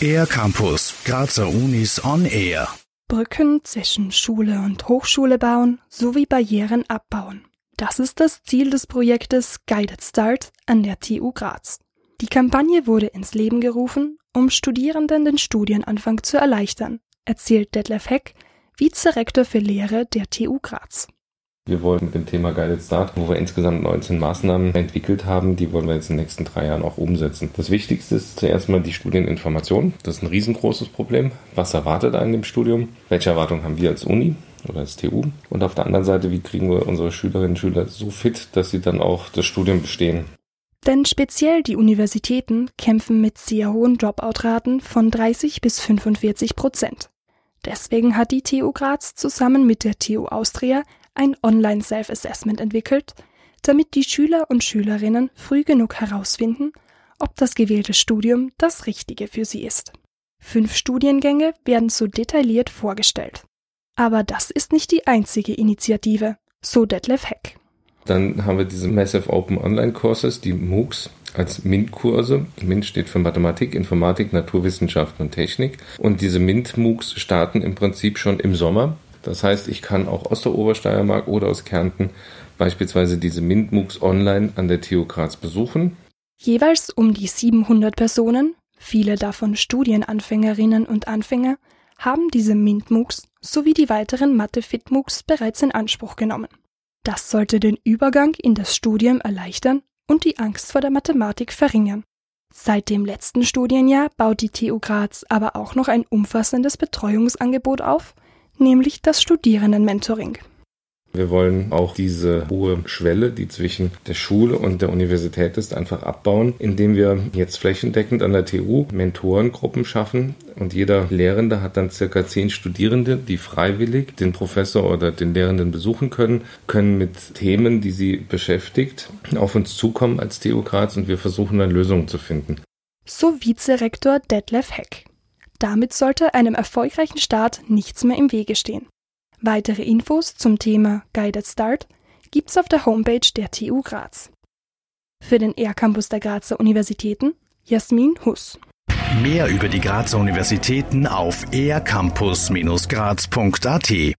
Air Campus, Grazer Unis on Air. Brücken zwischen Schule und Hochschule bauen sowie Barrieren abbauen. Das ist das Ziel des Projektes Guided Start an der TU Graz. Die Kampagne wurde ins Leben gerufen, um Studierenden den Studienanfang zu erleichtern, erzählt Detlef Heck, Vizerektor für Lehre der TU Graz. Wir wollen mit dem Thema Guided Start, wo wir insgesamt 19 Maßnahmen entwickelt haben, die wollen wir jetzt in den nächsten drei Jahren auch umsetzen. Das Wichtigste ist zuerst mal die Studieninformation. Das ist ein riesengroßes Problem. Was erwartet einen im Studium? Welche Erwartungen haben wir als Uni? oder als TU. Und auf der anderen Seite, wie kriegen wir unsere Schülerinnen und Schüler so fit, dass sie dann auch das Studium bestehen? Denn speziell die Universitäten kämpfen mit sehr hohen Dropout-Raten von 30 bis 45 Prozent. Deswegen hat die TU Graz zusammen mit der TU Austria ein Online-Self-Assessment entwickelt, damit die Schüler und Schülerinnen früh genug herausfinden, ob das gewählte Studium das Richtige für sie ist. Fünf Studiengänge werden so detailliert vorgestellt. Aber das ist nicht die einzige Initiative, so Detlef Heck. Dann haben wir diese Massive Open Online Courses, die MOOCs als MINT-Kurse. MINT steht für Mathematik, Informatik, Naturwissenschaften und Technik. Und diese MINT-MOOCs starten im Prinzip schon im Sommer. Das heißt, ich kann auch aus der Obersteiermark oder aus Kärnten beispielsweise diese MINT-MOOCs online an der TU Graz besuchen. Jeweils um die 700 Personen, viele davon Studienanfängerinnen und Anfänger, haben diese MINT-MOOCs sowie die weiteren Mathe-Fit-MOOCs bereits in Anspruch genommen. Das sollte den Übergang in das Studium erleichtern und die Angst vor der Mathematik verringern. Seit dem letzten Studienjahr baut die TU Graz aber auch noch ein umfassendes Betreuungsangebot auf, nämlich das Studierendenmentoring. Wir wollen auch diese hohe Schwelle, die zwischen der Schule und der Universität ist, einfach abbauen, indem wir jetzt flächendeckend an der TU Mentorengruppen schaffen. Und jeder Lehrende hat dann circa zehn Studierende, die freiwillig den Professor oder den Lehrenden besuchen können, können mit Themen, die sie beschäftigt, auf uns zukommen als TU Graz und wir versuchen dann Lösungen zu finden. So Vizerektor Detlef Heck. Damit sollte einem erfolgreichen Start nichts mehr im Wege stehen. Weitere Infos zum Thema Guided Start gibt's auf der Homepage der TU Graz. Für den R-Campus der Grazer Universitäten Jasmin Huss. Mehr über die Grazer Universitäten auf ercampus-graz.at